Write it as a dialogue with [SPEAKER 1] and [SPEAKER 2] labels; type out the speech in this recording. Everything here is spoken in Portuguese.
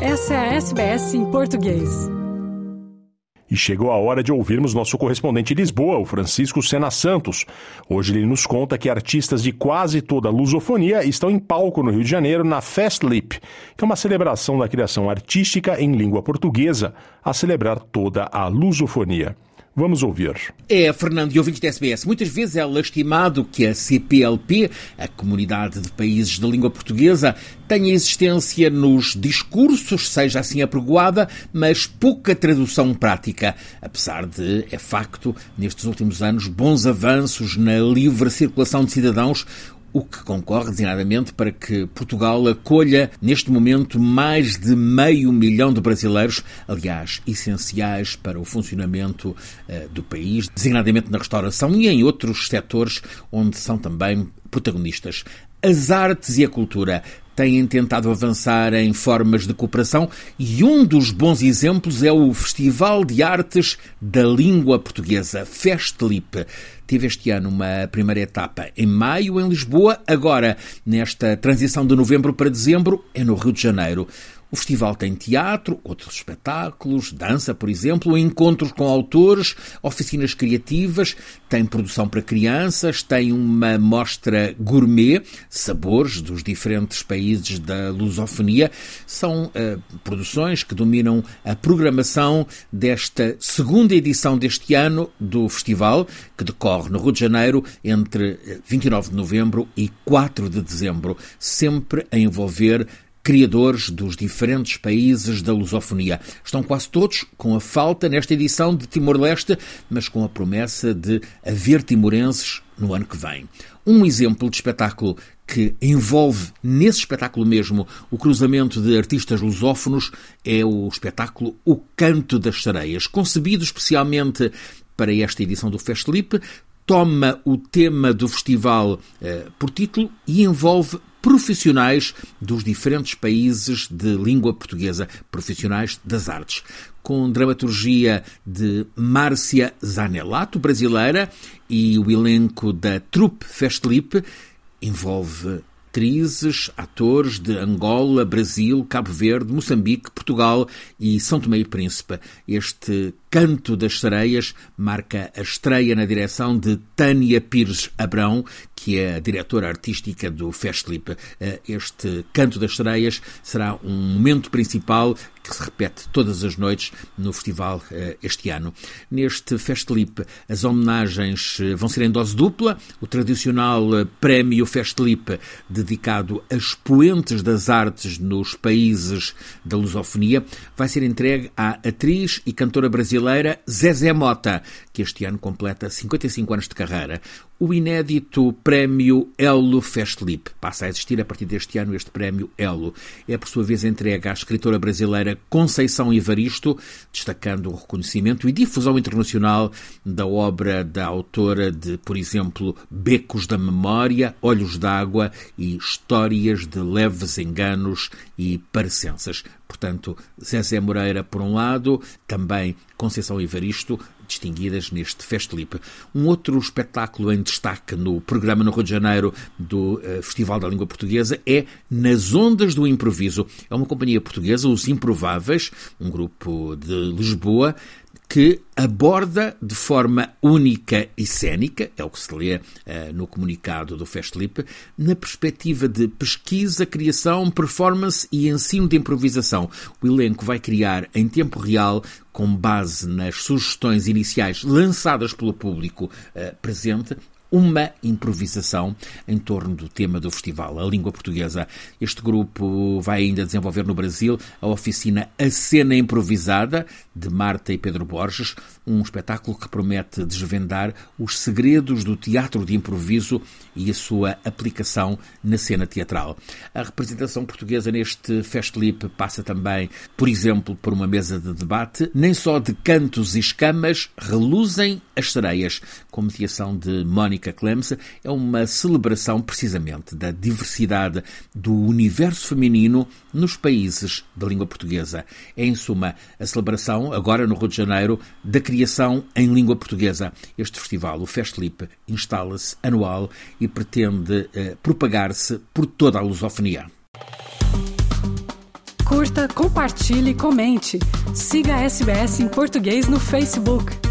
[SPEAKER 1] Essa é a SBS em português.
[SPEAKER 2] E chegou a hora de ouvirmos nosso correspondente em Lisboa, o Francisco Sena Santos. Hoje ele nos conta que artistas de quase toda a lusofonia estão em palco no Rio de Janeiro na Festlip, que é uma celebração da criação artística em língua portuguesa, a celebrar toda a lusofonia. Vamos ouvir.
[SPEAKER 3] É, Fernando e ouvintes da SBS. Muitas vezes é lastimado que a CPLP, a Comunidade de Países de Língua Portuguesa, tenha existência nos discursos, seja assim apregoada, mas pouca tradução prática. Apesar de, é facto, nestes últimos anos, bons avanços na livre circulação de cidadãos, o que concorre designadamente para que Portugal acolha neste momento mais de meio milhão de brasileiros, aliás, essenciais para o funcionamento uh, do país, designadamente na restauração e em outros setores onde são também protagonistas. As artes e a cultura têm tentado avançar em formas de cooperação e um dos bons exemplos é o Festival de Artes da Língua Portuguesa, Festlip. Teve este ano uma primeira etapa em maio em Lisboa, agora, nesta transição de novembro para dezembro, é no Rio de Janeiro. O festival tem teatro, outros espetáculos, dança, por exemplo, encontros com autores, oficinas criativas, tem produção para crianças, tem uma mostra gourmet, sabores dos diferentes países da lusofonia. São uh, produções que dominam a programação desta segunda edição deste ano do festival, que decorre no Rio de Janeiro entre 29 de novembro e 4 de dezembro, sempre a envolver criadores dos diferentes países da lusofonia. Estão quase todos com a falta nesta edição de Timor-Leste, mas com a promessa de haver timorenses no ano que vem. Um exemplo de espetáculo que envolve nesse espetáculo mesmo o cruzamento de artistas lusófonos é o espetáculo O Canto das Sereias, concebido especialmente para esta edição do Festlip, toma o tema do festival eh, por título e envolve profissionais dos diferentes países de língua portuguesa, profissionais das artes. Com dramaturgia de Márcia Zanelato, brasileira, e o elenco da Trupe Festlip, envolve atrizes, atores de Angola, Brasil, Cabo Verde, Moçambique, Portugal e São Tomé e Príncipe. Este Canto das Sereias marca a estreia na direção de Tânia Pires Abrão, que é a diretora artística do Festlip. Eh, este Canto das Sereias será um momento principal que se repete todas as noites no festival eh, este ano. Neste Festlip, as homenagens eh, vão ser em dose dupla. O tradicional Prémio Festlip, dedicado a expoentes das artes nos países da lusofonia, vai ser entregue à atriz e cantora brasileira brasileira Zezé Mota, que este ano completa 55 anos de carreira. O inédito Prémio Elo Festlip passa a existir a partir deste ano. Este Prémio Elo é, por sua vez, entregue à escritora brasileira Conceição Ivaristo, destacando o reconhecimento e difusão internacional da obra da autora de, por exemplo, Becos da Memória, Olhos d'Água e Histórias de Leves Enganos e Parecenças. Portanto, Zezé Moreira, por um lado, também Conceição Ivaristo, distinguidas neste Festlip. Um outro espetáculo em destaque no programa no Rio de Janeiro do uh, Festival da Língua Portuguesa é Nas Ondas do Improviso. É uma companhia portuguesa, Os Improváveis, um grupo de Lisboa, que aborda de forma única e cênica, é o que se lê uh, no comunicado do Festlip, na perspectiva de pesquisa, criação, performance e ensino de improvisação. O elenco vai criar em tempo real, com base nas sugestões iniciais lançadas pelo público uh, presente, uma improvisação em torno do tema do festival, a língua portuguesa. Este grupo vai ainda desenvolver no Brasil a oficina A Cena Improvisada, de Marta e Pedro Borges, um espetáculo que promete desvendar os segredos do teatro de improviso e a sua aplicação na cena teatral. A representação portuguesa neste Festlip passa também, por exemplo, por uma mesa de debate, nem só de cantos e escamas reluzem as sereias, com mediação de Mónica Clems, é uma celebração precisamente da diversidade do universo feminino nos países da língua portuguesa. É, em suma, a celebração, agora no Rio de Janeiro, da criação em língua portuguesa. Este festival, o Festlip, instala-se anual e pretende eh, propagar-se por toda a lusofonia.
[SPEAKER 1] Curta, compartilhe, comente. Siga a SBS em português no Facebook.